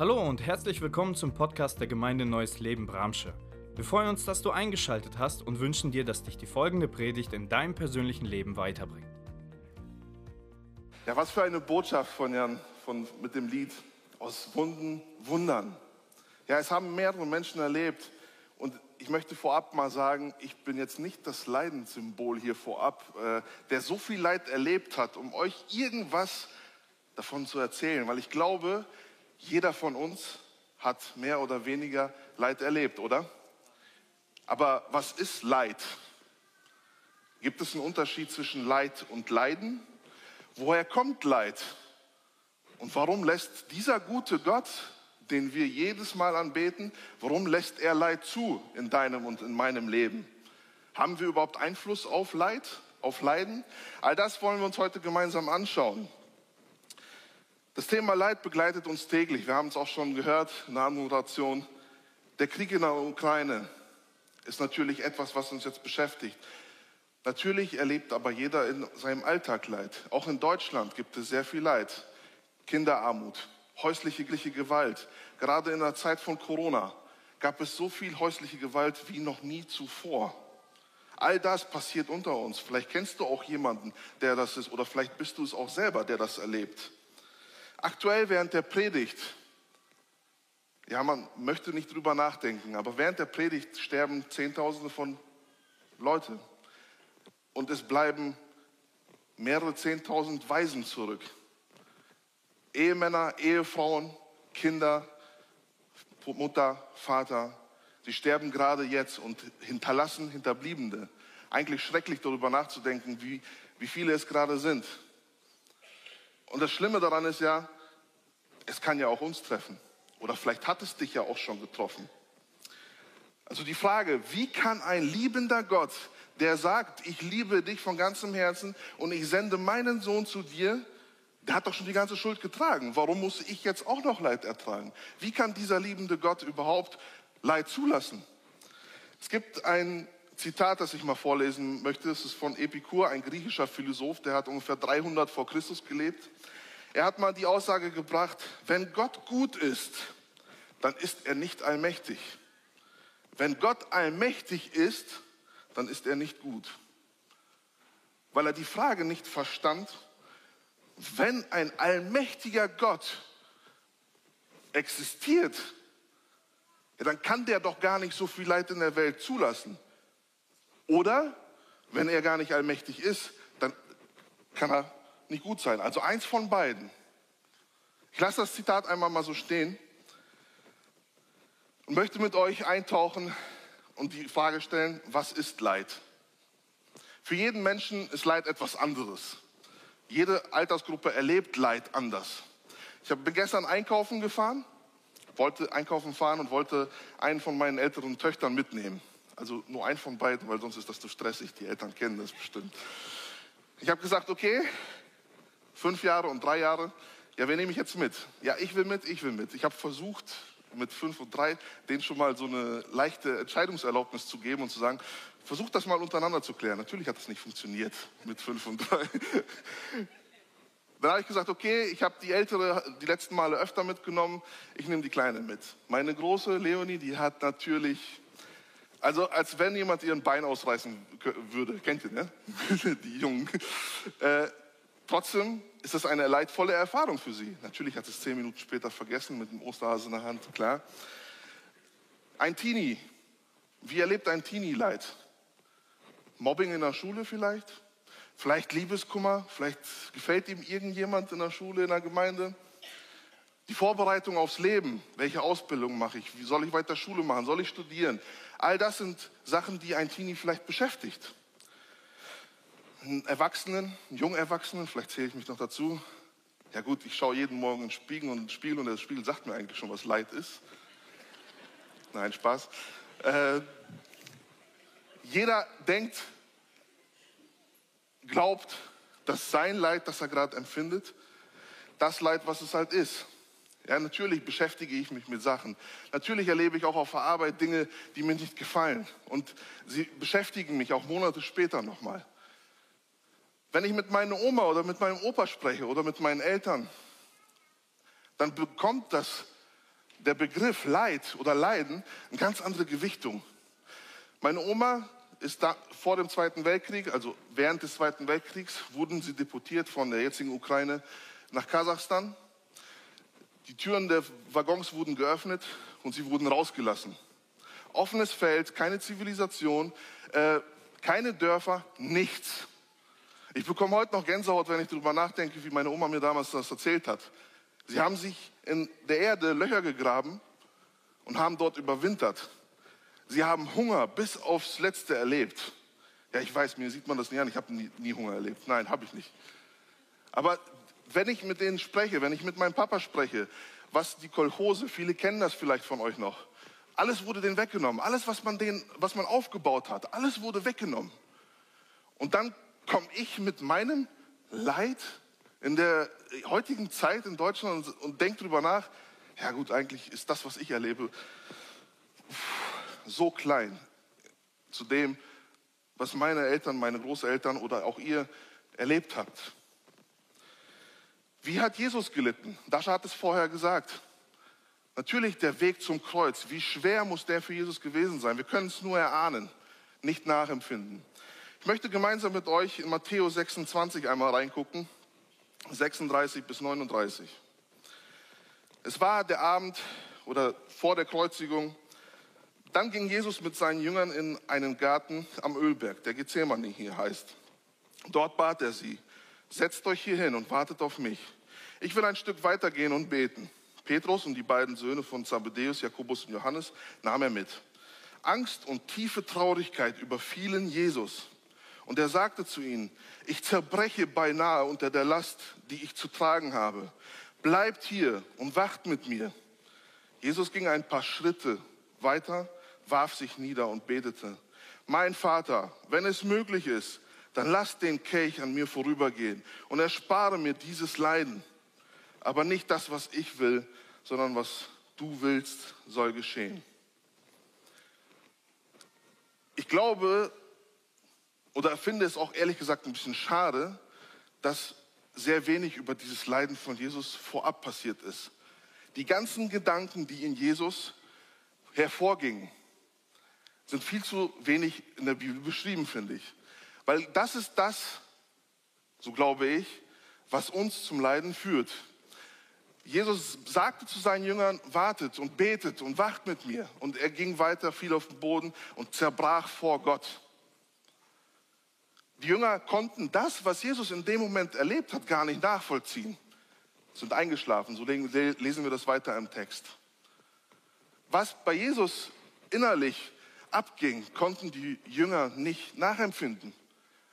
Hallo und herzlich willkommen zum Podcast der Gemeinde Neues Leben Bramsche. Wir freuen uns, dass du eingeschaltet hast und wünschen dir, dass dich die folgende Predigt in deinem persönlichen Leben weiterbringt. Ja, was für eine Botschaft von Jan von, mit dem Lied aus Wunden, Wundern. Ja, es haben mehrere Menschen erlebt und ich möchte vorab mal sagen, ich bin jetzt nicht das Leidenssymbol hier vorab, äh, der so viel Leid erlebt hat, um euch irgendwas davon zu erzählen, weil ich glaube, jeder von uns hat mehr oder weniger Leid erlebt, oder? Aber was ist Leid? Gibt es einen Unterschied zwischen Leid und Leiden? Woher kommt Leid? Und warum lässt dieser gute Gott, den wir jedes Mal anbeten, warum lässt er Leid zu in deinem und in meinem Leben? Haben wir überhaupt Einfluss auf Leid, auf Leiden? All das wollen wir uns heute gemeinsam anschauen. Das Thema Leid begleitet uns täglich. Wir haben es auch schon gehört in der Anmoderation. Der Krieg in der Ukraine, ist natürlich etwas, was uns jetzt beschäftigt. Natürlich erlebt aber jeder in seinem Alltag Leid. Auch in Deutschland gibt es sehr viel Leid. Kinderarmut, häusliche Gewalt. Gerade in der Zeit von Corona gab es so viel häusliche Gewalt wie noch nie zuvor. All das passiert unter uns. Vielleicht kennst du auch jemanden, der das ist, oder vielleicht bist du es auch selber, der das erlebt. Aktuell während der Predigt ja, man möchte nicht drüber nachdenken, aber während der Predigt sterben Zehntausende von Leute und es bleiben mehrere Zehntausend Waisen zurück. Ehemänner, Ehefrauen, Kinder, Mutter, Vater, sie sterben gerade jetzt und hinterlassen Hinterbliebene. Eigentlich schrecklich darüber nachzudenken, wie, wie viele es gerade sind. Und das Schlimme daran ist ja, es kann ja auch uns treffen. Oder vielleicht hat es dich ja auch schon getroffen. Also die Frage, wie kann ein liebender Gott, der sagt, ich liebe dich von ganzem Herzen und ich sende meinen Sohn zu dir, der hat doch schon die ganze Schuld getragen. Warum muss ich jetzt auch noch Leid ertragen? Wie kann dieser liebende Gott überhaupt Leid zulassen? Es gibt ein Zitat, das ich mal vorlesen möchte. Es ist von Epikur, ein griechischer Philosoph, der hat ungefähr 300 vor Christus gelebt. Er hat mal die Aussage gebracht, wenn Gott gut ist, dann ist er nicht allmächtig. Wenn Gott allmächtig ist, dann ist er nicht gut. Weil er die Frage nicht verstand, wenn ein allmächtiger Gott existiert, ja, dann kann der doch gar nicht so viel Leid in der Welt zulassen. Oder wenn er gar nicht allmächtig ist, dann kann er nicht gut sein. Also eins von beiden. Ich lasse das Zitat einmal mal so stehen und möchte mit euch eintauchen und die Frage stellen, was ist Leid? Für jeden Menschen ist Leid etwas anderes. Jede Altersgruppe erlebt Leid anders. Ich bin gestern einkaufen gefahren, wollte einkaufen fahren und wollte einen von meinen älteren Töchtern mitnehmen. Also nur einen von beiden, weil sonst ist das zu stressig. Die Eltern kennen das bestimmt. Ich habe gesagt, okay, fünf Jahre und drei Jahre. Ja, wer nehme ich jetzt mit? Ja, ich will mit, ich will mit. Ich habe versucht, mit fünf und drei, denen schon mal so eine leichte Entscheidungserlaubnis zu geben und zu sagen, versucht das mal untereinander zu klären. Natürlich hat das nicht funktioniert mit fünf und drei. Dann habe ich gesagt, okay, ich habe die ältere die letzten Male öfter mitgenommen, ich nehme die kleine mit. Meine große Leonie, die hat natürlich, also als wenn jemand ihren Bein ausreißen würde, kennt ihr, ne? die Jungen. Äh, Trotzdem ist das eine leidvolle Erfahrung für sie. Natürlich hat es zehn Minuten später vergessen mit dem Osterhase in der Hand, klar. Ein Teenie. Wie erlebt ein Teenie Leid? Mobbing in der Schule vielleicht? Vielleicht Liebeskummer? Vielleicht gefällt ihm irgendjemand in der Schule, in der Gemeinde? Die Vorbereitung aufs Leben. Welche Ausbildung mache ich? Wie soll ich weiter Schule machen? Soll ich studieren? All das sind Sachen, die ein Teenie vielleicht beschäftigt einen Erwachsenen, einen jungen Erwachsenen, vielleicht zähle ich mich noch dazu. Ja gut, ich schaue jeden Morgen in den Spiegel und, Spiegel und der Spiegel sagt mir eigentlich schon, was Leid ist. Nein, Spaß. Äh, jeder denkt, glaubt, dass sein Leid, das er gerade empfindet, das Leid, was es halt ist. Ja, natürlich beschäftige ich mich mit Sachen. Natürlich erlebe ich auch auf der Arbeit Dinge, die mir nicht gefallen. Und sie beschäftigen mich auch Monate später nochmal. Wenn ich mit meiner Oma oder mit meinem Opa spreche oder mit meinen Eltern, dann bekommt das der Begriff Leid oder Leiden eine ganz andere Gewichtung. Meine Oma ist da vor dem Zweiten Weltkrieg, also während des Zweiten Weltkriegs, wurden sie deportiert von der jetzigen Ukraine nach Kasachstan. Die Türen der Waggons wurden geöffnet und sie wurden rausgelassen. Offenes Feld, keine Zivilisation, äh, keine Dörfer, nichts. Ich bekomme heute noch Gänsehaut, wenn ich darüber nachdenke, wie meine Oma mir damals das erzählt hat. Sie haben sich in der Erde Löcher gegraben und haben dort überwintert. Sie haben Hunger bis aufs Letzte erlebt. Ja, ich weiß, mir sieht man das nicht an. Ich habe nie, nie Hunger erlebt. Nein, habe ich nicht. Aber wenn ich mit denen spreche, wenn ich mit meinem Papa spreche, was die Kolchose, viele kennen das vielleicht von euch noch, alles wurde denen weggenommen. Alles, was man, denen, was man aufgebaut hat, alles wurde weggenommen. Und dann komme ich mit meinem Leid in der heutigen Zeit in Deutschland und, und denke darüber nach, ja gut, eigentlich ist das, was ich erlebe, so klein zu dem, was meine Eltern, meine Großeltern oder auch ihr erlebt habt. Wie hat Jesus gelitten? Dascha hat es vorher gesagt. Natürlich der Weg zum Kreuz. Wie schwer muss der für Jesus gewesen sein? Wir können es nur erahnen, nicht nachempfinden. Ich möchte gemeinsam mit euch in Matthäus 26 einmal reingucken, 36 bis 39. Es war der Abend oder vor der Kreuzigung. Dann ging Jesus mit seinen Jüngern in einen Garten am Ölberg, der Gethsemane hier heißt. Dort bat er sie, setzt euch hier hin und wartet auf mich. Ich will ein Stück weitergehen und beten. Petrus und die beiden Söhne von Zebedeus, Jakobus und Johannes, nahm er mit. Angst und tiefe Traurigkeit überfielen Jesus. Und er sagte zu ihnen, ich zerbreche beinahe unter der Last, die ich zu tragen habe. Bleibt hier und wacht mit mir. Jesus ging ein paar Schritte weiter, warf sich nieder und betete. Mein Vater, wenn es möglich ist, dann lass den Kelch an mir vorübergehen und erspare mir dieses Leiden. Aber nicht das, was ich will, sondern was du willst, soll geschehen. Ich glaube oder finde es auch ehrlich gesagt ein bisschen schade, dass sehr wenig über dieses Leiden von Jesus vorab passiert ist. Die ganzen Gedanken, die in Jesus hervorgingen, sind viel zu wenig in der Bibel beschrieben, finde ich. Weil das ist das, so glaube ich, was uns zum Leiden führt. Jesus sagte zu seinen Jüngern, wartet und betet und wacht mit mir. Und er ging weiter, fiel auf den Boden und zerbrach vor Gott. Die Jünger konnten das, was Jesus in dem Moment erlebt hat, gar nicht nachvollziehen. Sind eingeschlafen, so lesen wir das weiter im Text. Was bei Jesus innerlich abging, konnten die Jünger nicht nachempfinden.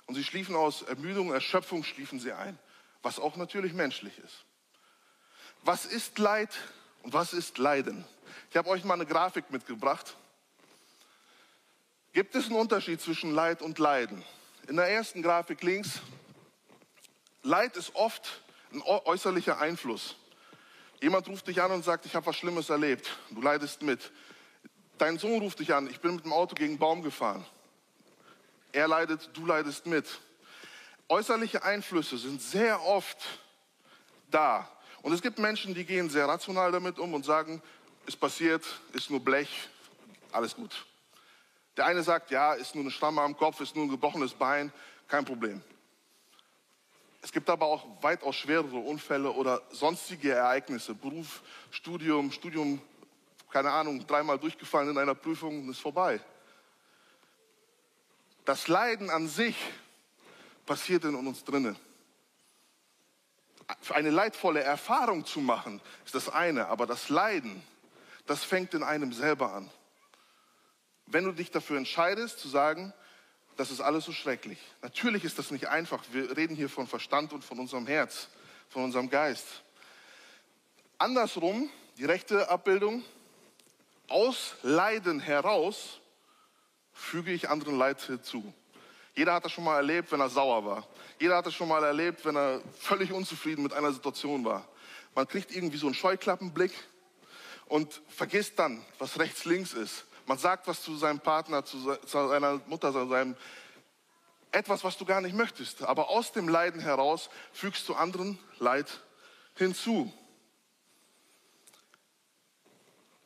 Und sie schliefen aus Ermüdung, Erschöpfung, schliefen sie ein, was auch natürlich menschlich ist. Was ist Leid und was ist Leiden? Ich habe euch mal eine Grafik mitgebracht. Gibt es einen Unterschied zwischen Leid und Leiden? In der ersten Grafik links, Leid ist oft ein äußerlicher Einfluss. Jemand ruft dich an und sagt, ich habe was Schlimmes erlebt. Du leidest mit. Dein Sohn ruft dich an, ich bin mit dem Auto gegen einen Baum gefahren. Er leidet, du leidest mit. Äußerliche Einflüsse sind sehr oft da. Und es gibt Menschen, die gehen sehr rational damit um und sagen, ist passiert, ist nur Blech, alles gut. Der eine sagt, ja, ist nur eine Stamme am Kopf, ist nur ein gebrochenes Bein, kein Problem. Es gibt aber auch weitaus schwerere Unfälle oder sonstige Ereignisse, Beruf, Studium, Studium, keine Ahnung, dreimal durchgefallen in einer Prüfung und ist vorbei. Das Leiden an sich passiert in uns drinnen eine leidvolle Erfahrung zu machen, ist das eine, aber das Leiden, das fängt in einem selber an. Wenn du dich dafür entscheidest zu sagen, das ist alles so schrecklich. Natürlich ist das nicht einfach. Wir reden hier von Verstand und von unserem Herz, von unserem Geist. Andersrum, die rechte Abbildung, aus Leiden heraus füge ich anderen Leid hinzu. Jeder hat das schon mal erlebt, wenn er sauer war. Jeder hat das schon mal erlebt, wenn er völlig unzufrieden mit einer Situation war. Man kriegt irgendwie so einen Scheuklappenblick und vergisst dann, was rechts, links ist. Man sagt was zu seinem Partner, zu seiner Mutter, zu seinem etwas, was du gar nicht möchtest. Aber aus dem Leiden heraus fügst du anderen Leid hinzu.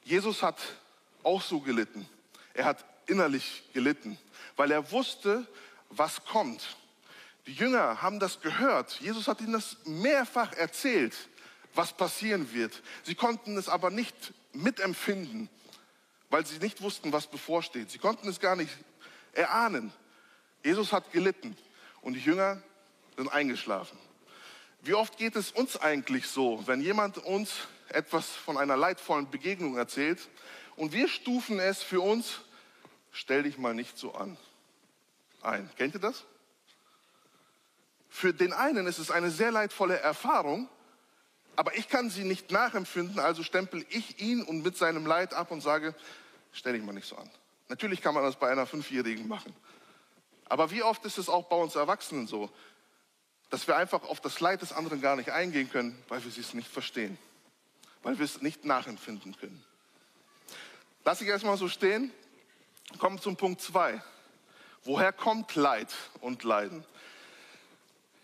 Jesus hat auch so gelitten. Er hat innerlich gelitten, weil er wusste, was kommt. Die Jünger haben das gehört. Jesus hat ihnen das mehrfach erzählt, was passieren wird. Sie konnten es aber nicht mitempfinden, weil sie nicht wussten, was bevorsteht. Sie konnten es gar nicht erahnen. Jesus hat gelitten und die Jünger sind eingeschlafen. Wie oft geht es uns eigentlich so, wenn jemand uns etwas von einer leidvollen Begegnung erzählt und wir stufen es für uns, stell dich mal nicht so an, ein. Kennt ihr das? Für den einen ist es eine sehr leidvolle Erfahrung, aber ich kann sie nicht nachempfinden, also stempel ich ihn und mit seinem Leid ab und sage, stell dich mal nicht so an. Natürlich kann man das bei einer Fünfjährigen machen. Aber wie oft ist es auch bei uns Erwachsenen so, dass wir einfach auf das Leid des anderen gar nicht eingehen können, weil wir es nicht verstehen, weil wir es nicht nachempfinden können. Lass ich erstmal so stehen, kommen zum Punkt zwei. Woher kommt Leid und Leiden?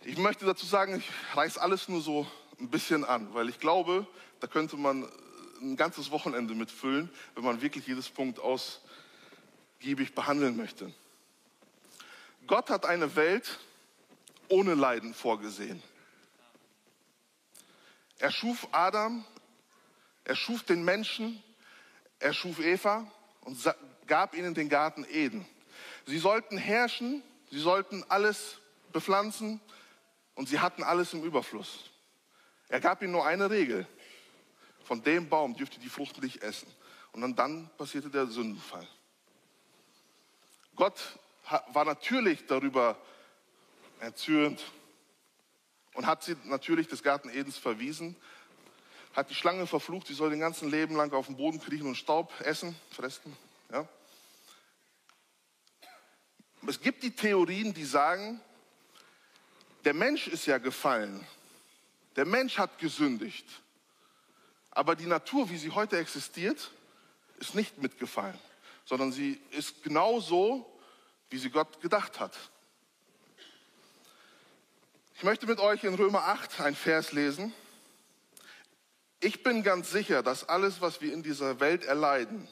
Ich möchte dazu sagen, ich reiß alles nur so ein bisschen an, weil ich glaube, da könnte man ein ganzes Wochenende mitfüllen, wenn man wirklich jedes Punkt ausgiebig behandeln möchte. Gott hat eine Welt ohne Leiden vorgesehen. Er schuf Adam, er schuf den Menschen, er schuf Eva und gab ihnen den Garten Eden. Sie sollten herrschen, sie sollten alles bepflanzen und sie hatten alles im Überfluss. Er gab ihnen nur eine Regel. Von dem Baum dürfte die Frucht nicht essen. Und dann, dann passierte der Sündenfall. Gott war natürlich darüber erzürnt und hat sie natürlich des Garten Edens verwiesen, hat die Schlange verflucht, sie soll den ganzen Leben lang auf dem Boden kriechen und Staub essen, fressen. Ja. Es gibt die Theorien, die sagen, der Mensch ist ja gefallen, der Mensch hat gesündigt, aber die Natur, wie sie heute existiert, ist nicht mitgefallen, sondern sie ist genau so, wie sie Gott gedacht hat. Ich möchte mit euch in Römer 8 ein Vers lesen. Ich bin ganz sicher, dass alles, was wir in dieser Welt erleiden,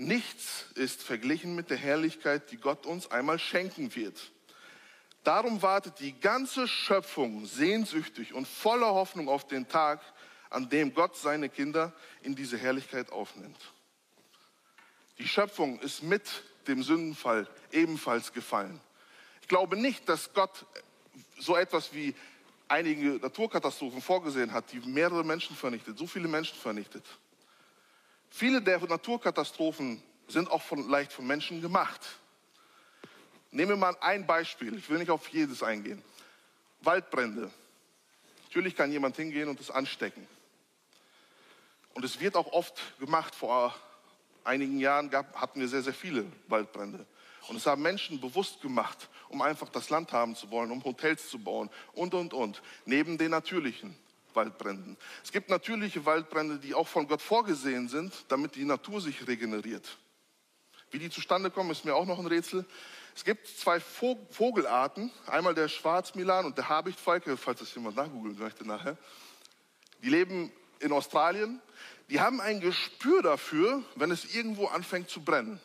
nichts ist verglichen mit der Herrlichkeit, die Gott uns einmal schenken wird. Darum wartet die ganze Schöpfung sehnsüchtig und voller Hoffnung auf den Tag, an dem Gott seine Kinder in diese Herrlichkeit aufnimmt. Die Schöpfung ist mit dem Sündenfall ebenfalls gefallen. Ich glaube nicht, dass Gott so etwas wie einige Naturkatastrophen vorgesehen hat, die mehrere Menschen vernichtet, so viele Menschen vernichtet. Viele der Naturkatastrophen sind auch von, leicht von Menschen gemacht. Nehmen wir mal ein Beispiel, ich will nicht auf jedes eingehen. Waldbrände. Natürlich kann jemand hingehen und es anstecken. Und es wird auch oft gemacht. Vor einigen Jahren gab, hatten wir sehr, sehr viele Waldbrände. Und es haben Menschen bewusst gemacht, um einfach das Land haben zu wollen, um Hotels zu bauen und, und, und. Neben den natürlichen Waldbränden. Es gibt natürliche Waldbrände, die auch von Gott vorgesehen sind, damit die Natur sich regeneriert. Wie die zustande kommen, ist mir auch noch ein Rätsel. Es gibt zwei Vogelarten, einmal der Schwarzmilan und der Habichtfalke, falls das jemand nachgoogeln möchte nachher. Die leben in Australien. Die haben ein Gespür dafür, wenn es irgendwo anfängt zu brennen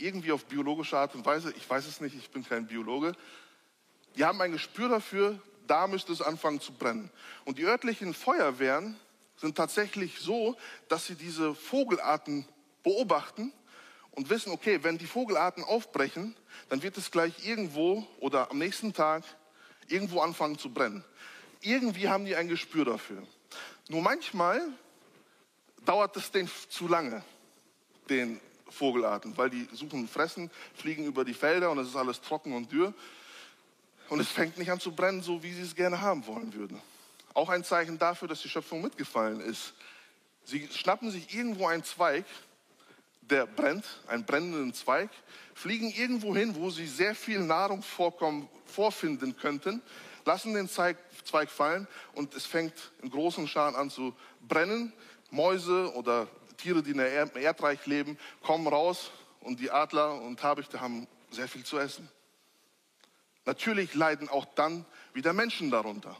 irgendwie auf biologische Art und Weise, ich weiß es nicht, ich bin kein Biologe, die haben ein Gespür dafür, da müsste es anfangen zu brennen. Und die örtlichen Feuerwehren sind tatsächlich so, dass sie diese Vogelarten beobachten und wissen, okay, wenn die Vogelarten aufbrechen, dann wird es gleich irgendwo oder am nächsten Tag irgendwo anfangen zu brennen. Irgendwie haben die ein Gespür dafür. Nur manchmal dauert es denen zu lange, den Vogelarten, weil die suchen Fressen, fliegen über die Felder und es ist alles trocken und dürr. Und es fängt nicht an zu brennen, so wie sie es gerne haben wollen würden. Auch ein Zeichen dafür, dass die Schöpfung mitgefallen ist. Sie schnappen sich irgendwo einen Zweig, der brennt, einen brennenden Zweig, fliegen irgendwo hin, wo sie sehr viel Nahrung vorfinden könnten, lassen den Zweig, Zweig fallen und es fängt in großen Scharen an zu brennen. Mäuse oder Tiere, die in der Erdreich leben, kommen raus und die Adler und Habichte haben sehr viel zu essen. Natürlich leiden auch dann wieder Menschen darunter.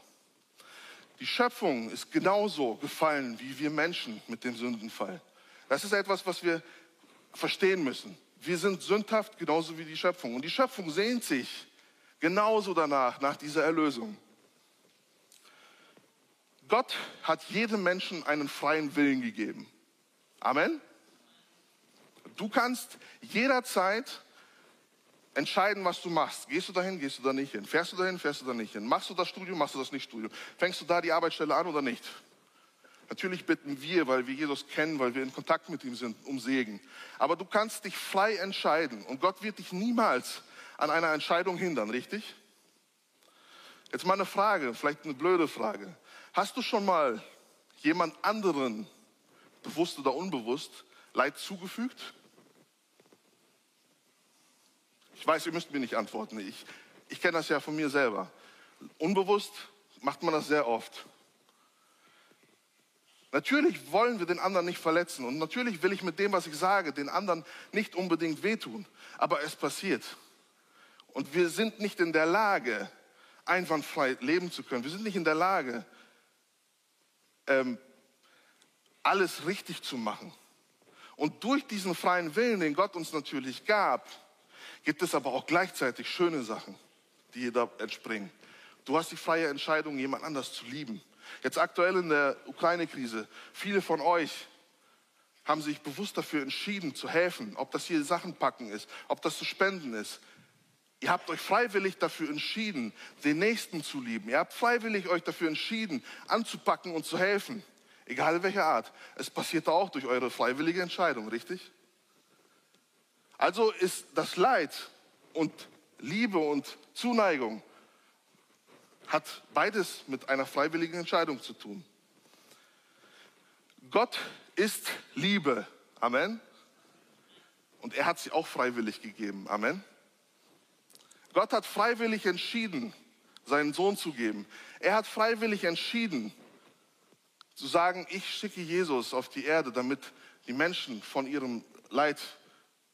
Die Schöpfung ist genauso gefallen wie wir Menschen mit dem Sündenfall. Das ist etwas, was wir verstehen müssen. Wir sind sündhaft genauso wie die Schöpfung. Und die Schöpfung sehnt sich genauso danach, nach dieser Erlösung. Gott hat jedem Menschen einen freien Willen gegeben. Amen. Du kannst jederzeit entscheiden, was du machst. Gehst du dahin, gehst du da nicht hin? Fährst du dahin, fährst du da nicht hin? Machst du das Studium, machst du das nicht Studium? Fängst du da die Arbeitsstelle an oder nicht? Natürlich bitten wir, weil wir Jesus kennen, weil wir in Kontakt mit ihm sind, um Segen. Aber du kannst dich frei entscheiden und Gott wird dich niemals an einer Entscheidung hindern, richtig? Jetzt mal eine Frage, vielleicht eine blöde Frage. Hast du schon mal jemand anderen, bewusst oder unbewusst, Leid zugefügt? Ich weiß, ihr müsst mir nicht antworten. Ich, ich kenne das ja von mir selber. Unbewusst macht man das sehr oft. Natürlich wollen wir den anderen nicht verletzen und natürlich will ich mit dem, was ich sage, den anderen nicht unbedingt wehtun. Aber es passiert. Und wir sind nicht in der Lage, einwandfrei leben zu können. Wir sind nicht in der Lage, ähm, alles richtig zu machen. Und durch diesen freien Willen, den Gott uns natürlich gab, gibt es aber auch gleichzeitig schöne Sachen, die da entspringen. Du hast die freie Entscheidung, jemand anders zu lieben. Jetzt aktuell in der Ukraine-Krise, viele von euch haben sich bewusst dafür entschieden, zu helfen, ob das hier Sachen packen ist, ob das zu spenden ist. Ihr habt euch freiwillig dafür entschieden, den Nächsten zu lieben. Ihr habt freiwillig euch dafür entschieden, anzupacken und zu helfen. Egal welcher Art. Es passiert auch durch eure freiwillige Entscheidung, richtig? Also ist das Leid und Liebe und Zuneigung hat beides mit einer freiwilligen Entscheidung zu tun. Gott ist Liebe. Amen. Und er hat sie auch freiwillig gegeben. Amen. Gott hat freiwillig entschieden, seinen Sohn zu geben. Er hat freiwillig entschieden, zu sagen, ich schicke Jesus auf die Erde, damit die Menschen von ihrem Leid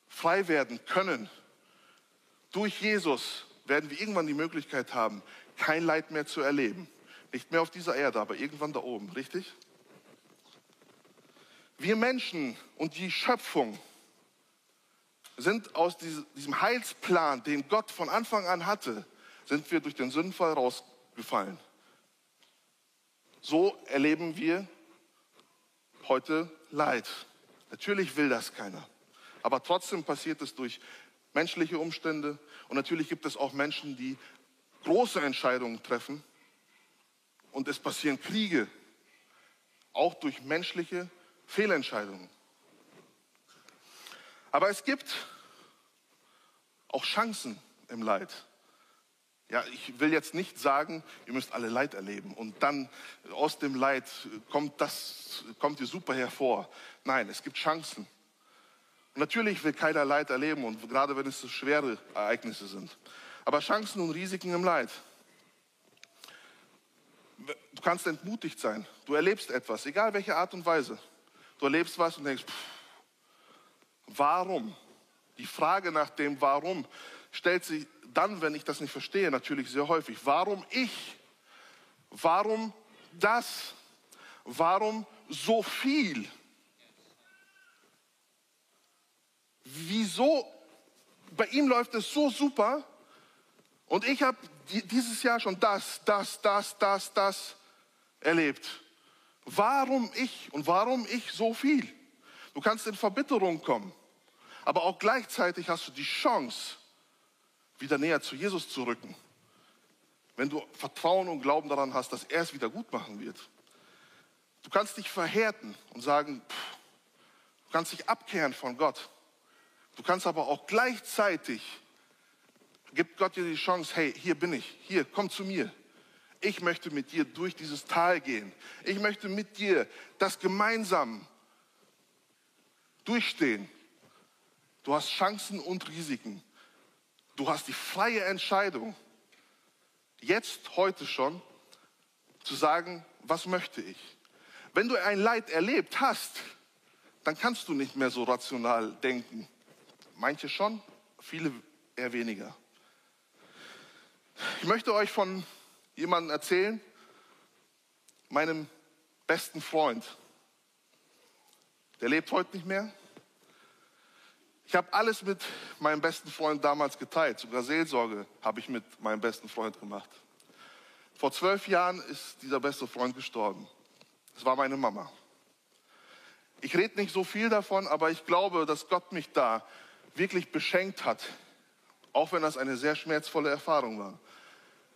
frei werden können. Durch Jesus werden wir irgendwann die Möglichkeit haben, kein Leid mehr zu erleben. Nicht mehr auf dieser Erde, aber irgendwann da oben, richtig? Wir Menschen und die Schöpfung sind aus diesem Heilsplan, den Gott von Anfang an hatte, sind wir durch den Sündenfall rausgefallen. So erleben wir heute Leid. Natürlich will das keiner. Aber trotzdem passiert es durch menschliche Umstände. Und natürlich gibt es auch Menschen, die große Entscheidungen treffen. Und es passieren Kriege, auch durch menschliche Fehlentscheidungen. Aber es gibt auch Chancen im Leid. Ja, ich will jetzt nicht sagen, ihr müsst alle Leid erleben und dann aus dem Leid kommt das, kommt ihr super hervor. Nein, es gibt Chancen. Natürlich will keiner Leid erleben und gerade wenn es so schwere Ereignisse sind. Aber Chancen und Risiken im Leid. Du kannst entmutigt sein. Du erlebst etwas, egal welche Art und Weise. Du erlebst was und denkst, pff, warum? Die Frage nach dem Warum stellt sich dann, wenn ich das nicht verstehe, natürlich sehr häufig. Warum ich? Warum das? Warum so viel? Wieso? Bei ihm läuft es so super und ich habe dieses Jahr schon das, das, das, das, das erlebt. Warum ich und warum ich so viel? Du kannst in Verbitterung kommen, aber auch gleichzeitig hast du die Chance, wieder näher zu Jesus zu rücken. Wenn du Vertrauen und Glauben daran hast, dass er es wieder gut machen wird. Du kannst dich verhärten und sagen, pff, du kannst dich abkehren von Gott. Du kannst aber auch gleichzeitig, gibt Gott dir die Chance, hey, hier bin ich, hier, komm zu mir. Ich möchte mit dir durch dieses Tal gehen. Ich möchte mit dir das gemeinsam durchstehen. Du hast Chancen und Risiken. Du hast die freie Entscheidung, jetzt, heute schon, zu sagen, was möchte ich. Wenn du ein Leid erlebt hast, dann kannst du nicht mehr so rational denken. Manche schon, viele eher weniger. Ich möchte euch von jemandem erzählen, meinem besten Freund. Der lebt heute nicht mehr. Ich habe alles mit meinem besten Freund damals geteilt. Sogar Seelsorge habe ich mit meinem besten Freund gemacht. Vor zwölf Jahren ist dieser beste Freund gestorben. Das war meine Mama. Ich rede nicht so viel davon, aber ich glaube, dass Gott mich da wirklich beschenkt hat, auch wenn das eine sehr schmerzvolle Erfahrung war.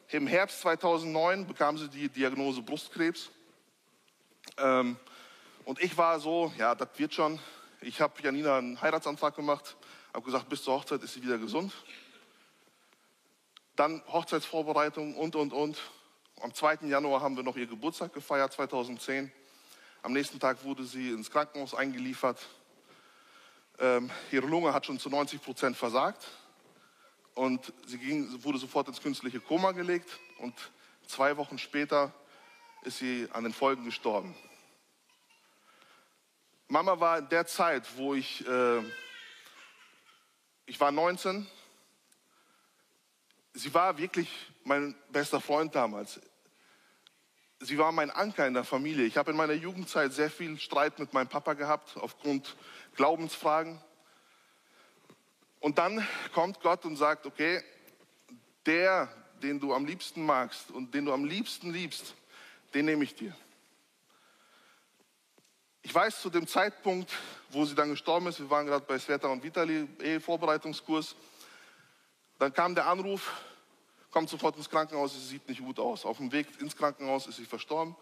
Im Herbst 2009 bekam sie die Diagnose Brustkrebs. Ähm, und ich war so, ja, das wird schon. Ich habe Janina einen Heiratsantrag gemacht, habe gesagt, bis zur Hochzeit ist sie wieder gesund. Dann Hochzeitsvorbereitung und, und, und. Am 2. Januar haben wir noch ihr Geburtstag gefeiert, 2010. Am nächsten Tag wurde sie ins Krankenhaus eingeliefert. Ähm, ihre Lunge hat schon zu 90 Prozent versagt und sie ging, wurde sofort ins künstliche Koma gelegt und zwei Wochen später ist sie an den Folgen gestorben. Mama war in der Zeit, wo ich, äh, ich war 19, sie war wirklich mein bester Freund damals sie war mein Anker in der Familie. Ich habe in meiner Jugendzeit sehr viel Streit mit meinem Papa gehabt aufgrund Glaubensfragen. Und dann kommt Gott und sagt, okay, der, den du am liebsten magst und den du am liebsten liebst, den nehme ich dir. Ich weiß zu dem Zeitpunkt, wo sie dann gestorben ist, wir waren gerade bei Sveta und Vitali, Ehevorbereitungskurs, dann kam der Anruf, kommt sofort ins Krankenhaus, sie sieht nicht gut aus. Auf dem Weg ins Krankenhaus ist sie verstorben.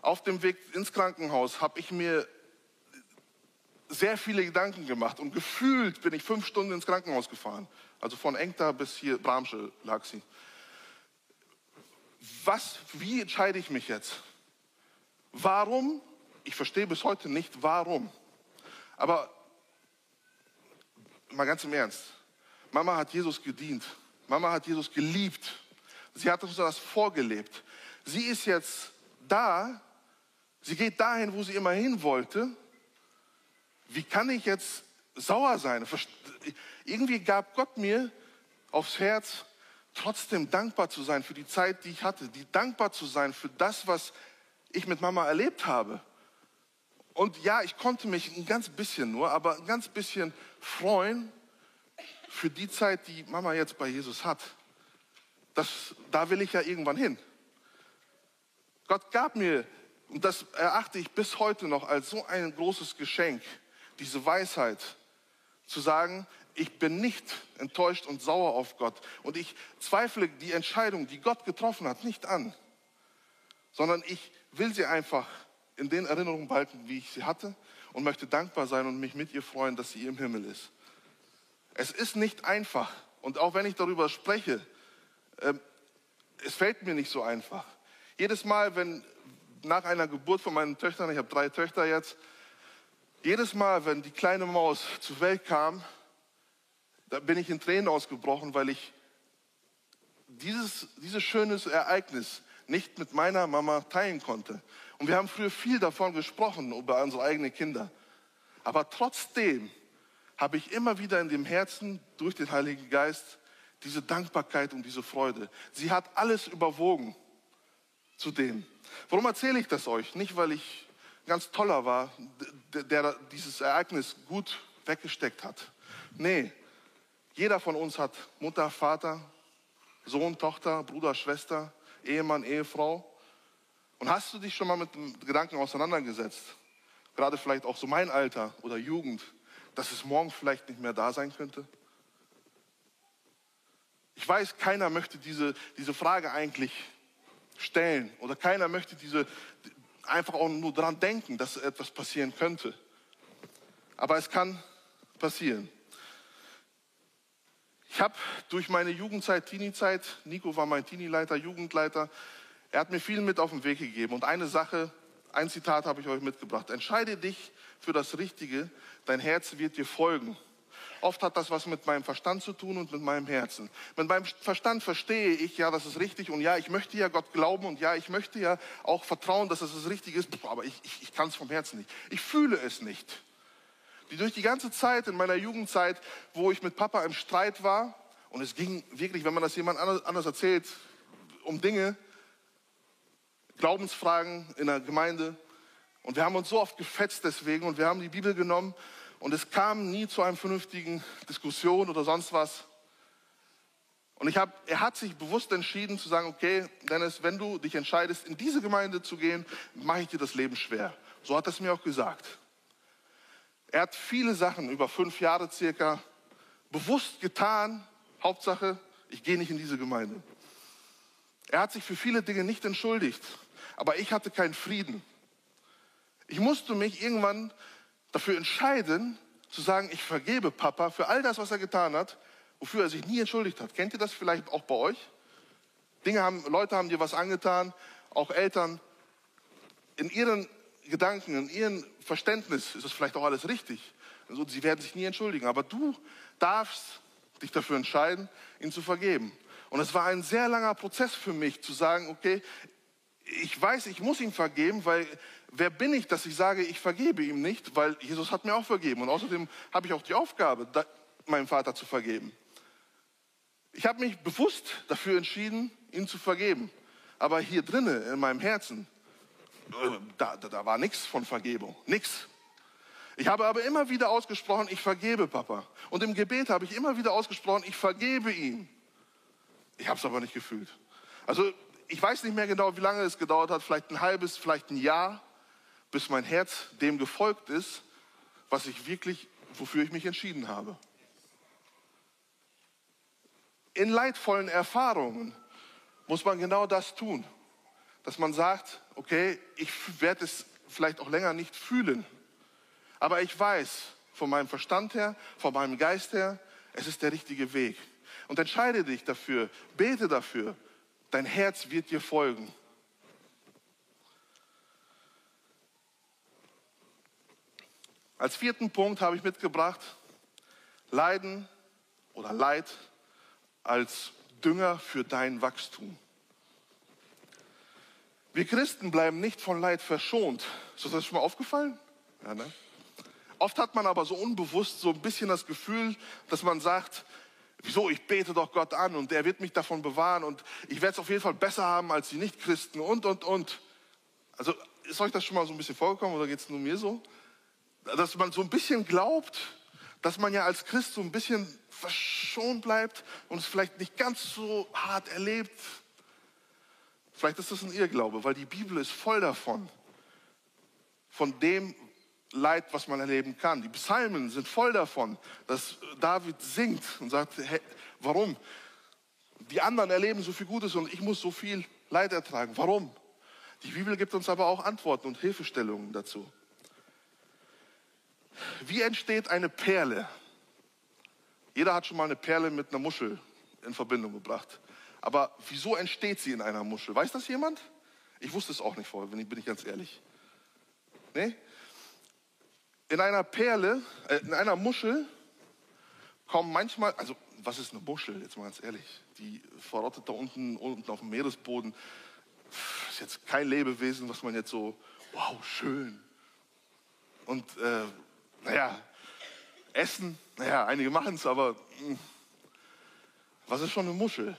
Auf dem Weg ins Krankenhaus habe ich mir sehr viele Gedanken gemacht und gefühlt bin ich fünf Stunden ins Krankenhaus gefahren. Also von Engta bis hier Bramsche lag sie. Was, wie entscheide ich mich jetzt? Warum? Ich verstehe bis heute nicht, warum. Aber mal ganz im Ernst. Mama hat Jesus gedient. Mama hat Jesus geliebt. Sie hat uns das vorgelebt. Sie ist jetzt da. Sie geht dahin, wo sie immer hin wollte. Wie kann ich jetzt sauer sein? Irgendwie gab Gott mir aufs Herz, trotzdem dankbar zu sein für die Zeit, die ich hatte, die dankbar zu sein für das, was ich mit Mama erlebt habe. Und ja, ich konnte mich ein ganz bisschen nur, aber ein ganz bisschen freuen, für die Zeit, die Mama jetzt bei Jesus hat, das, da will ich ja irgendwann hin. Gott gab mir, und das erachte ich bis heute noch als so ein großes Geschenk, diese Weisheit, zu sagen, ich bin nicht enttäuscht und sauer auf Gott. Und ich zweifle die Entscheidung, die Gott getroffen hat, nicht an, sondern ich will sie einfach in den Erinnerungen behalten, wie ich sie hatte und möchte dankbar sein und mich mit ihr freuen, dass sie im Himmel ist. Es ist nicht einfach. Und auch wenn ich darüber spreche, äh, es fällt mir nicht so einfach. Jedes Mal, wenn nach einer Geburt von meinen Töchtern, ich habe drei Töchter jetzt, jedes Mal, wenn die kleine Maus zur Welt kam, da bin ich in Tränen ausgebrochen, weil ich dieses, dieses schönes Ereignis nicht mit meiner Mama teilen konnte. Und wir haben früher viel davon gesprochen, über unsere eigenen Kinder. Aber trotzdem habe ich immer wieder in dem Herzen durch den Heiligen Geist diese Dankbarkeit und diese Freude. Sie hat alles überwogen zu dem. Warum erzähle ich das euch? Nicht, weil ich ganz toller war, der dieses Ereignis gut weggesteckt hat. Nee, jeder von uns hat Mutter, Vater, Sohn, Tochter, Bruder, Schwester, Ehemann, Ehefrau. Und hast du dich schon mal mit dem Gedanken auseinandergesetzt? Gerade vielleicht auch so mein Alter oder Jugend dass es morgen vielleicht nicht mehr da sein könnte? Ich weiß, keiner möchte diese, diese Frage eigentlich stellen oder keiner möchte diese einfach auch nur daran denken, dass etwas passieren könnte. Aber es kann passieren. Ich habe durch meine Jugendzeit, Teenie-Zeit, Nico war mein Teenie-Leiter, Jugendleiter, er hat mir viel mit auf den Weg gegeben. Und eine Sache, ein Zitat habe ich euch mitgebracht. Entscheide dich für das Richtige, dein Herz wird dir folgen. Oft hat das was mit meinem Verstand zu tun und mit meinem Herzen. Mit meinem Verstand verstehe ich, ja, das ist richtig und ja, ich möchte ja Gott glauben und ja, ich möchte ja auch vertrauen, dass es das richtig ist, aber ich, ich, ich kann es vom Herzen nicht. Ich fühle es nicht. Die durch die ganze Zeit in meiner Jugendzeit, wo ich mit Papa im Streit war, und es ging wirklich, wenn man das jemand anders erzählt, um Dinge, Glaubensfragen in der Gemeinde, Und wir haben uns so oft gefetzt deswegen und wir haben die Bibel genommen und es kam nie zu einer vernünftigen Diskussion oder sonst was. Und ich hab, er hat sich bewusst entschieden zu sagen, okay, Dennis, wenn du dich entscheidest, in diese Gemeinde zu gehen, mache ich dir das Leben schwer. So hat er es mir auch gesagt. Er hat viele Sachen über fünf Jahre circa bewusst getan. Hauptsache, ich gehe nicht in diese Gemeinde. Er hat sich für viele Dinge nicht entschuldigt, aber ich hatte keinen Frieden. Ich musste mich irgendwann dafür entscheiden, zu sagen, ich vergebe Papa für all das, was er getan hat, wofür er sich nie entschuldigt hat. Kennt ihr das vielleicht auch bei euch? Dinge haben, Leute haben dir was angetan, auch Eltern. In ihren Gedanken, in ihrem Verständnis ist es vielleicht auch alles richtig. Also, sie werden sich nie entschuldigen. Aber du darfst dich dafür entscheiden, ihn zu vergeben. Und es war ein sehr langer Prozess für mich, zu sagen, okay, ich weiß, ich muss ihm vergeben, weil wer bin ich, dass ich sage, ich vergebe ihm nicht, weil Jesus hat mir auch vergeben. Und außerdem habe ich auch die Aufgabe, meinem Vater zu vergeben. Ich habe mich bewusst dafür entschieden, ihn zu vergeben. Aber hier drinnen, in meinem Herzen, äh, da, da, da war nichts von Vergebung, nichts. Ich habe aber immer wieder ausgesprochen, ich vergebe Papa. Und im Gebet habe ich immer wieder ausgesprochen, ich vergebe ihm. Ich habe es aber nicht gefühlt. Also ich weiß nicht mehr genau, wie lange es gedauert hat, vielleicht ein halbes, vielleicht ein Jahr, bis mein Herz dem gefolgt ist, was ich wirklich, wofür ich mich entschieden habe. In leidvollen Erfahrungen muss man genau das tun, dass man sagt, okay, ich werde es vielleicht auch länger nicht fühlen, aber ich weiß von meinem Verstand her, von meinem Geist her, es ist der richtige Weg. Und entscheide dich dafür, bete dafür, dein Herz wird dir folgen. Als vierten Punkt habe ich mitgebracht, Leiden oder Leid als Dünger für dein Wachstum. Wir Christen bleiben nicht von Leid verschont. Ist das schon mal aufgefallen? Ja, ne? Oft hat man aber so unbewusst so ein bisschen das Gefühl, dass man sagt, wieso, ich bete doch Gott an und er wird mich davon bewahren und ich werde es auf jeden Fall besser haben als die Nichtchristen und, und, und. Also ist euch das schon mal so ein bisschen vorgekommen oder geht es nur mir so? Dass man so ein bisschen glaubt, dass man ja als Christ so ein bisschen verschont bleibt und es vielleicht nicht ganz so hart erlebt. Vielleicht ist das ein Irrglaube, weil die Bibel ist voll davon, von dem Leid, was man erleben kann. Die Psalmen sind voll davon, dass David singt und sagt, hey, warum? Die anderen erleben so viel Gutes und ich muss so viel Leid ertragen. Warum? Die Bibel gibt uns aber auch Antworten und Hilfestellungen dazu. Wie entsteht eine Perle? Jeder hat schon mal eine Perle mit einer Muschel in Verbindung gebracht. Aber wieso entsteht sie in einer Muschel? Weiß das jemand? Ich wusste es auch nicht vorher, bin ich ganz ehrlich. Nee? In einer Perle, äh, in einer Muschel kommen manchmal, also was ist eine Muschel, jetzt mal ganz ehrlich, die verrottet da unten, unten auf dem Meeresboden. Ist jetzt kein Lebewesen, was man jetzt so, wow, schön. Und äh, naja, Essen, naja, einige machen es, aber hm, was ist schon eine Muschel?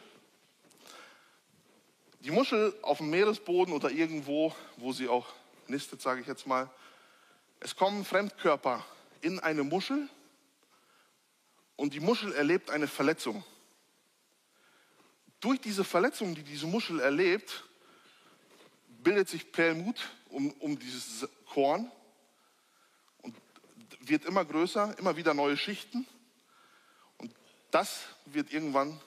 Die Muschel auf dem Meeresboden oder irgendwo, wo sie auch nistet, sage ich jetzt mal, es kommen Fremdkörper in eine Muschel und die Muschel erlebt eine Verletzung. Durch diese Verletzung, die diese Muschel erlebt, bildet sich Perlmut um, um dieses Korn wird immer größer, immer wieder neue Schichten. Und das wird irgendwann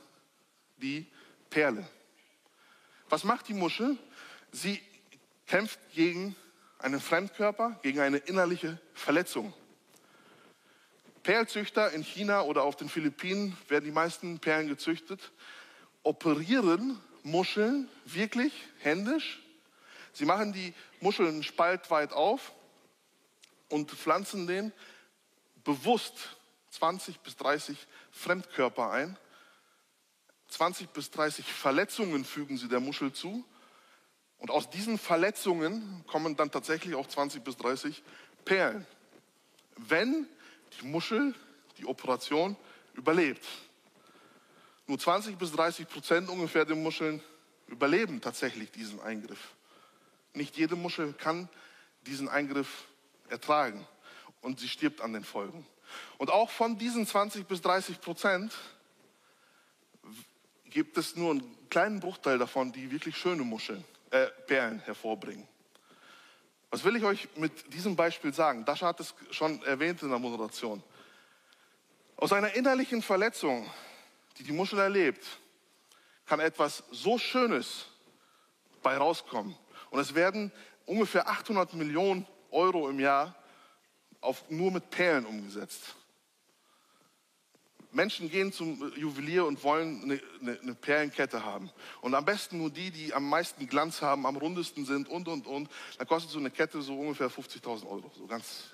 die Perle. Was macht die Muschel? Sie kämpft gegen einen Fremdkörper, gegen eine innerliche Verletzung. Perlzüchter in China oder auf den Philippinen werden die meisten Perlen gezüchtet, operieren Muscheln wirklich händisch. Sie machen die Muscheln spaltweit auf und pflanzen den bewusst 20 bis 30 Fremdkörper ein. 20 bis 30 Verletzungen fügen sie der Muschel zu. Und aus diesen Verletzungen kommen dann tatsächlich auch 20 bis 30 Perlen. Wenn die Muschel die Operation überlebt. Nur 20 bis 30 Prozent ungefähr der Muscheln überleben tatsächlich diesen Eingriff. Nicht jede Muschel kann diesen Eingriff ertragen und sie stirbt an den Folgen. Und auch von diesen 20 bis 30 Prozent gibt es nur einen kleinen Bruchteil davon, die wirklich schöne Muscheln, äh, Perlen hervorbringen. Was will ich euch mit diesem Beispiel sagen? Dasha hat es schon erwähnt in der Moderation. Aus einer innerlichen Verletzung, die die Muschel erlebt, kann etwas so Schönes bei rauskommen. Und es werden ungefähr 800 Millionen Euro im Jahr auf, nur mit Perlen umgesetzt. Menschen gehen zum Juwelier und wollen eine, eine, eine, Perlenkette haben. Und am besten nur die, die am meisten Glanz haben, am rundesten sind und, und, und. Dann kostet so eine Kette so ungefähr 50.000 Euro. So ganz,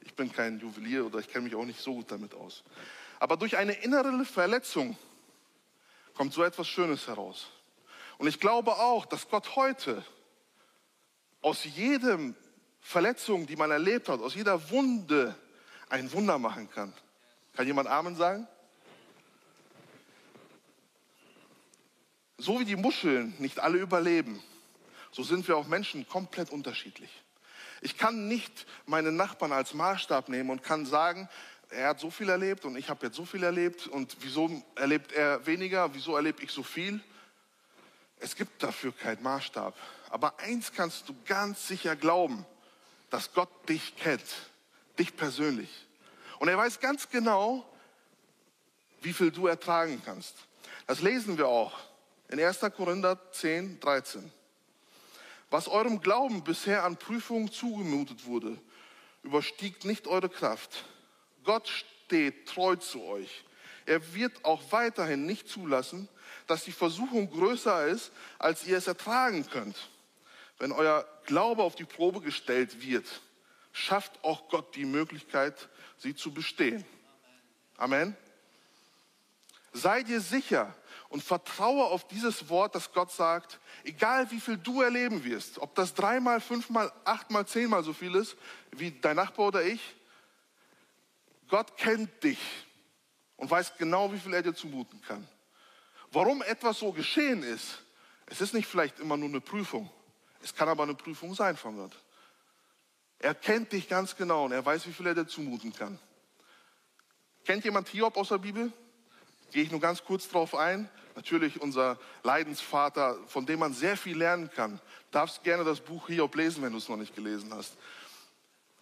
ich bin kein Juwelier oder ich kenne mich auch nicht so gut damit aus. Aber durch eine innere Verletzung kommt so etwas Schönes heraus. Und ich glaube auch, dass Gott heute aus jedem Verletzung, die man erlebt hat, aus jeder Wunde ein Wunder machen kann. Kann jemand Amen sagen? So wie die Muscheln nicht alle überleben, so sind wir auch Menschen komplett unterschiedlich. Ich kann nicht meinen Nachbarn als Maßstab nehmen und kann sagen, er hat so viel erlebt und ich habe jetzt so viel erlebt und wieso erlebt er weniger, wieso erlebe ich so viel? Es gibt dafür keinen Maßstab. Aber eins kannst du ganz sicher glauben, dass Gott dich kennt, dich persönlich. Und er weiß ganz genau, wie viel du ertragen kannst. Das lesen wir auch in 1. Korinther 10, 13. Was eurem Glauben bisher an Prüfungen zugemutet wurde, überstiegt nicht eure Kraft. Gott steht treu zu euch. Er wird auch weiterhin nicht zulassen, dass die Versuchung größer ist, als ihr es ertragen könnt. Wenn euer Glaube auf die Probe gestellt wird, schafft auch Gott die Möglichkeit, sie zu bestehen. Amen. Sei dir sicher und vertraue auf dieses Wort, das Gott sagt, egal wie viel du erleben wirst, ob das dreimal, fünfmal, achtmal, zehnmal so viel ist wie dein Nachbar oder ich, Gott kennt dich und weiß genau, wie viel er dir zumuten kann. Warum etwas so geschehen ist, es ist nicht vielleicht immer nur eine Prüfung, es kann aber eine Prüfung sein von Gott. Er kennt dich ganz genau und er weiß, wie viel er dir zumuten kann. Kennt jemand Hiob aus der Bibel? Gehe ich nur ganz kurz drauf ein. Natürlich unser Leidensvater, von dem man sehr viel lernen kann. Darfst gerne das Buch Hiob lesen, wenn du es noch nicht gelesen hast.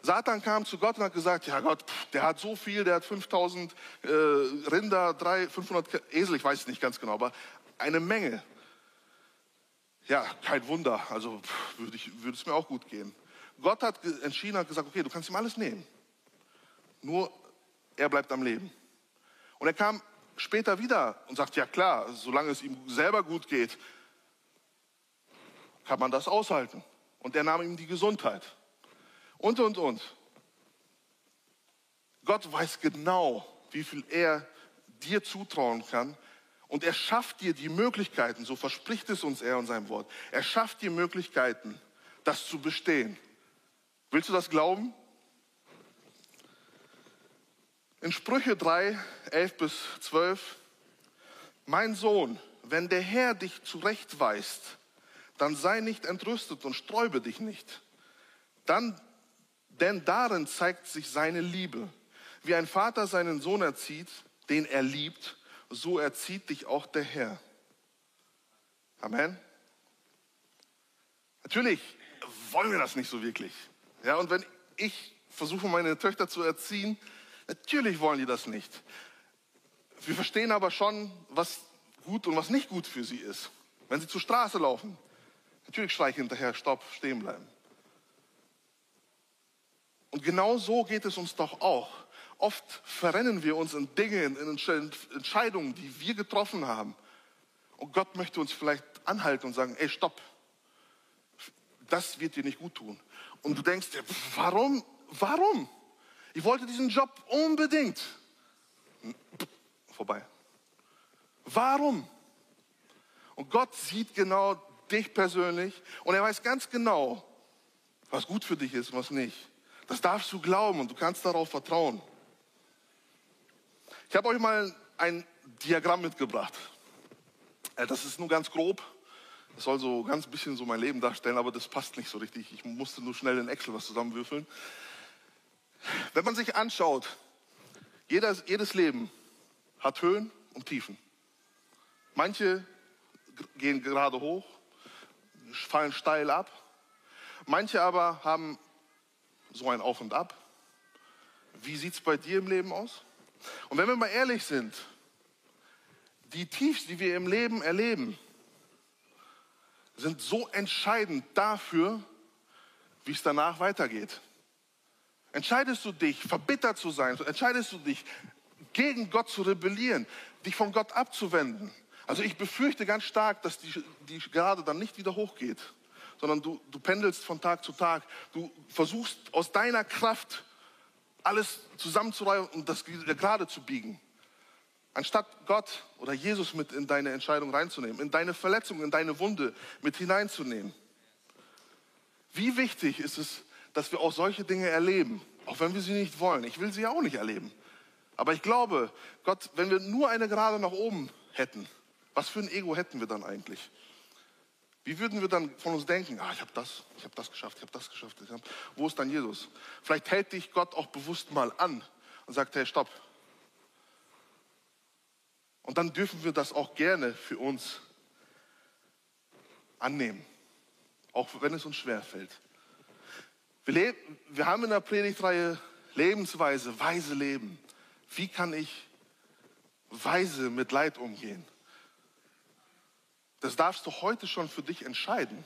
Satan kam zu Gott und hat gesagt, ja Gott, der hat so viel, der hat 5000 äh, Rinder, 3, 500 Esel, ich weiß es nicht ganz genau, aber eine Menge. Ja, kein Wunder, also würde, ich, würde es mir auch gut gehen. Gott hat entschieden, hat gesagt, okay, du kannst ihm alles nehmen. Nur er bleibt am Leben. Und er kam später wieder und sagt, ja klar, solange es ihm selber gut geht, kann man das aushalten. Und er nahm ihm die Gesundheit. Und, und, und. Gott weiß genau, wie viel er dir zutrauen kann. Und er schafft dir die Möglichkeiten, so verspricht es uns er in seinem Wort. Er schafft dir Möglichkeiten, das zu bestehen. Willst du das glauben? In Sprüche 3, 11 bis 12, mein Sohn, wenn der Herr dich zurechtweist, dann sei nicht entrüstet und sträube dich nicht. Dann, denn darin zeigt sich seine Liebe. Wie ein Vater seinen Sohn erzieht, den er liebt, so erzieht dich auch der Herr. Amen. Natürlich wollen wir das nicht so wirklich. Ja, und wenn ich versuche, meine Töchter zu erziehen, natürlich wollen die das nicht. Wir verstehen aber schon, was gut und was nicht gut für sie ist. Wenn sie zur Straße laufen, natürlich schreie ich hinterher, stopp, stehen bleiben. Und genau so geht es uns doch auch. Oft verrennen wir uns in Dinge, in Entscheidungen, die wir getroffen haben. Und Gott möchte uns vielleicht anhalten und sagen, ey, stopp, das wird dir nicht gut tun. Und du denkst dir, warum? Warum? Ich wollte diesen Job unbedingt. Vorbei. Warum? Und Gott sieht genau dich persönlich und er weiß ganz genau, was gut für dich ist und was nicht. Das darfst du glauben und du kannst darauf vertrauen. Ich habe euch mal ein Diagramm mitgebracht. Äh, das ist nur ganz grob. Das soll so ganz bisschen so mein Leben darstellen, aber das passt nicht so richtig. Ich musste nur schnell in Excel was zusammenwürfeln. Wenn man sich anschaut, jeder, jedes Leben hat Höhen und Tiefen. Manche gehen gerade hoch, fallen steil ab. Manche aber haben so ein Auf und Ab. Wie sieht es bei dir im Leben aus? Und wenn wir mal ehrlich sind, die Tiefs, die wir im Leben erleben, sind so entscheidend dafür, wie es danach weitergeht. Entscheidest du dich, verbittert zu sein, entscheidest du dich, gegen Gott zu rebellieren, dich von Gott abzuwenden. Also ich befürchte ganz stark, dass die, die gerade dann nicht wieder hochgeht, sondern du, du pendelst von Tag zu Tag. Du versuchst aus deiner Kraft alles zusammenzureihen und das gerade zu biegen. Anstatt Gott oder Jesus mit in deine Entscheidung reinzunehmen, in deine Verletzung, in deine Wunde mit hineinzunehmen. Wie wichtig ist es, dass wir auch solche Dinge erleben, auch wenn wir sie nicht wollen. Ich will sie ja auch nicht erleben. Aber ich glaube, Gott, wenn wir nur eine Gerade nach oben hätten, was für ein Ego hätten wir dann eigentlich? Wie würden wir dann von uns denken, ah, ich habe das, ich habe das geschafft, ich habe das geschafft. Hab, wo ist dann Jesus? Vielleicht hält dich Gott auch bewusst mal an und sagt, hey, stopp, und dann dürfen wir das auch gerne für uns annehmen, auch wenn es uns schwerfällt. Wir, wir haben in der Predigtreihe Lebensweise, weise Leben. Wie kann ich weise mit Leid umgehen? Das darfst du heute schon für dich entscheiden.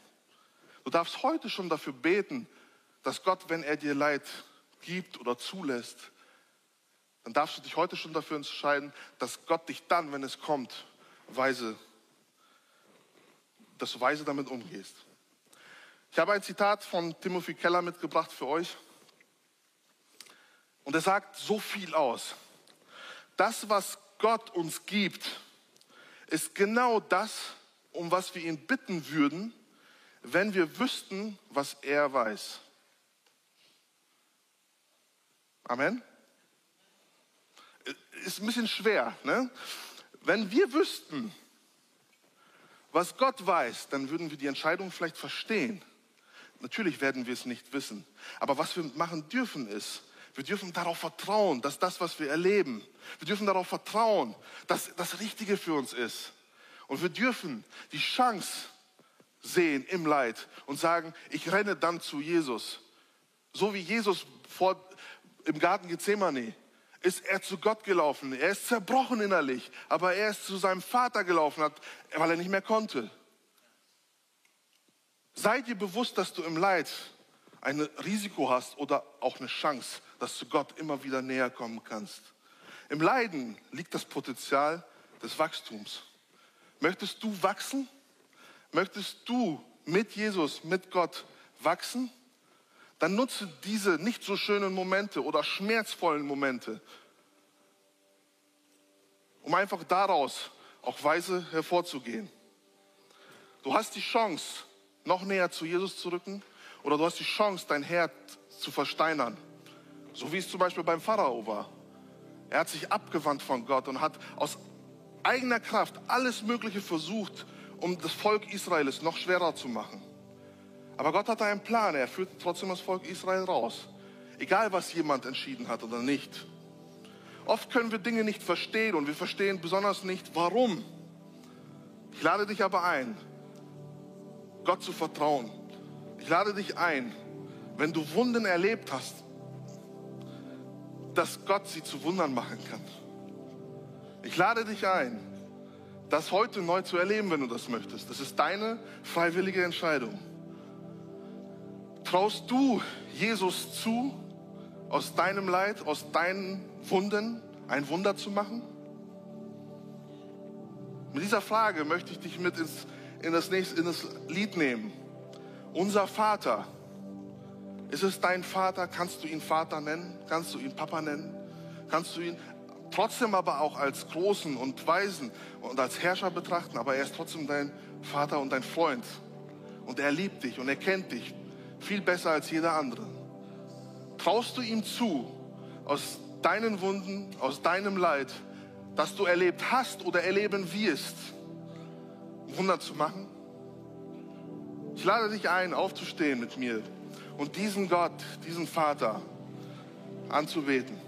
Du darfst heute schon dafür beten, dass Gott, wenn er dir Leid gibt oder zulässt, dann darfst du dich heute schon dafür entscheiden, dass Gott dich dann, wenn es kommt, weise, dass du weise damit umgehst. Ich habe ein Zitat von Timothy Keller mitgebracht für euch. Und er sagt so viel aus. Das, was Gott uns gibt, ist genau das, um was wir ihn bitten würden, wenn wir wüssten, was er weiß. Amen ist ein bisschen schwer. Ne? Wenn wir wüssten, was Gott weiß, dann würden wir die Entscheidung vielleicht verstehen. Natürlich werden wir es nicht wissen. Aber was wir machen dürfen ist, wir dürfen darauf vertrauen, dass das, was wir erleben, wir dürfen darauf vertrauen, dass das Richtige für uns ist. Und wir dürfen die Chance sehen im Leid und sagen, ich renne dann zu Jesus. So wie Jesus vor, im Garten Gethsemane ist er zu Gott gelaufen. Er ist zerbrochen innerlich, aber er ist zu seinem Vater gelaufen, weil er nicht mehr konnte. Sei dir bewusst, dass du im Leid ein Risiko hast oder auch eine Chance, dass du Gott immer wieder näher kommen kannst. Im Leiden liegt das Potenzial des Wachstums. Möchtest du wachsen? Möchtest du mit Jesus, mit Gott wachsen? dann nutze diese nicht so schönen Momente oder schmerzvollen Momente, um einfach daraus auch weise hervorzugehen. Du hast die Chance, noch näher zu Jesus zu rücken oder du hast die Chance, dein Herz zu versteinern. So wie es zum Beispiel beim Pharao war. Er hat sich abgewandt von Gott und hat aus eigener Kraft alles Mögliche versucht, um das Volk Israels noch schwerer zu machen. Aber Gott hat einen Plan. Er führt trotzdem das Volk Israel raus. Egal, was jemand entschieden hat oder nicht. Oft können wir Dinge nicht verstehen und wir verstehen besonders nicht, warum. Ich lade dich aber ein, Gott zu vertrauen. Ich lade dich ein, wenn du Wunden erlebt hast, dass Gott sie zu Wundern machen kann. Ich lade dich ein, das heute neu zu erleben, wenn du das möchtest. Das ist deine freiwillige Entscheidung. Traust du Jesus zu, aus deinem Leid, aus deinen Wunden ein Wunder zu machen? Mit dieser Frage möchte ich dich mit ins, in, das nächste, in das Lied nehmen. Unser Vater. Ist es dein Vater? Kannst du ihn Vater nennen? Kannst du ihn Papa nennen? Kannst du ihn trotzdem aber auch als Großen und Weisen und als Herrscher betrachten? Aber er ist trotzdem dein Vater und dein Freund. Und er liebt dich und er kennt dich viel besser als jeder andere. Traust du ihm zu, aus deinen Wunden, aus deinem Leid, das du erlebt hast oder erleben wirst, Wunder zu machen? Ich lade dich ein, aufzustehen mit mir und diesen Gott, diesen Vater anzubeten.